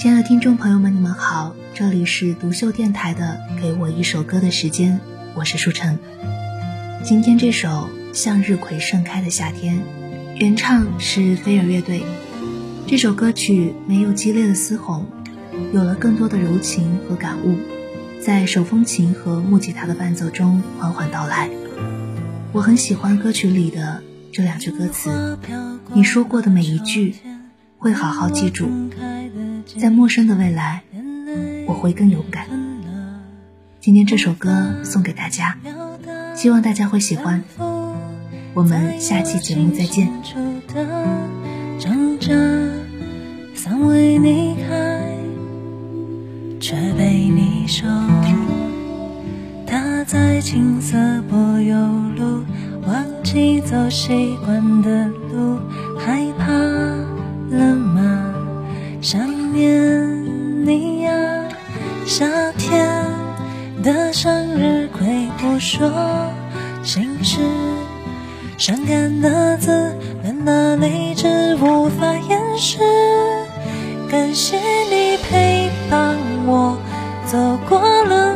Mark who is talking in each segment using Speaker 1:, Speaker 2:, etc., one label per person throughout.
Speaker 1: 亲爱的听众朋友们，你们好，这里是独秀电台的《给我一首歌的时间》，我是舒晨。今天这首《向日葵盛开的夏天》，原唱是飞儿乐队。这首歌曲没有激烈的嘶吼，有了更多的柔情和感悟，在手风琴和木吉他的伴奏中缓缓道来。我很喜欢歌曲里的这两句歌词：“你说过的每一句，会好好记住。”在陌生的未来，我会更勇敢。今天这首歌送给大家，希望大家会喜欢。我们下期节目再见。
Speaker 2: 尚未离开，却被你收。他在青色柏油路，忘记走习惯的路，害向日葵不说心事，伤感的字难拿泪只无法掩饰。感谢你陪伴我走过了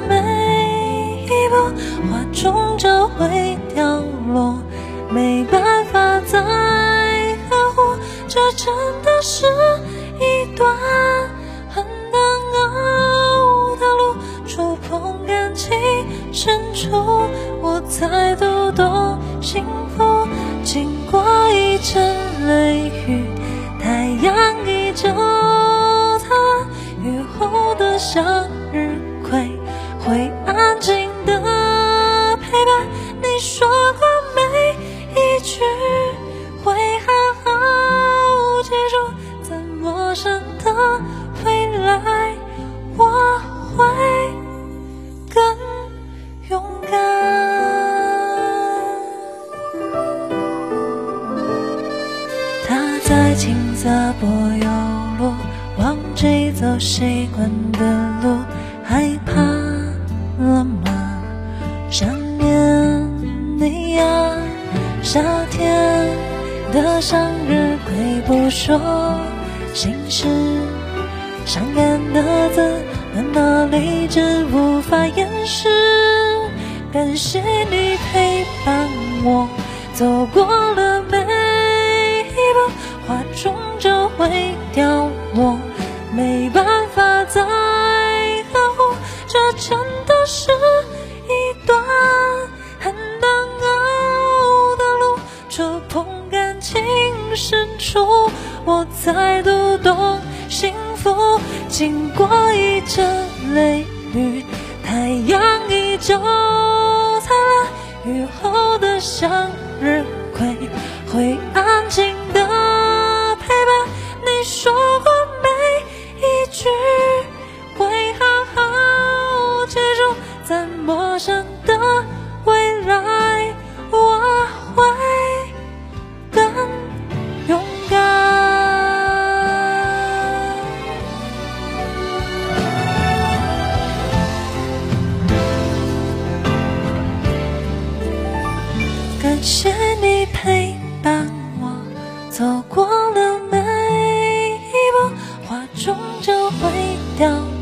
Speaker 2: 幸福。经过一阵雷雨，太阳依旧它，雨后的向日青色柏油路，忘记走习惯的路，害怕了吗？想念你呀，夏天的向日葵不说心事，伤感的字难拿理智无法掩饰。感谢你陪伴我走过了花终究会凋落，没办法再呵护。这真的是一段很难熬的路，触碰感情深处，我才读懂幸福。经过一阵雷雨，太阳依旧灿烂，雨后的向日葵会在陌生的未来，我会更勇敢。感谢你陪伴我走过了每一步，花。终究会凋。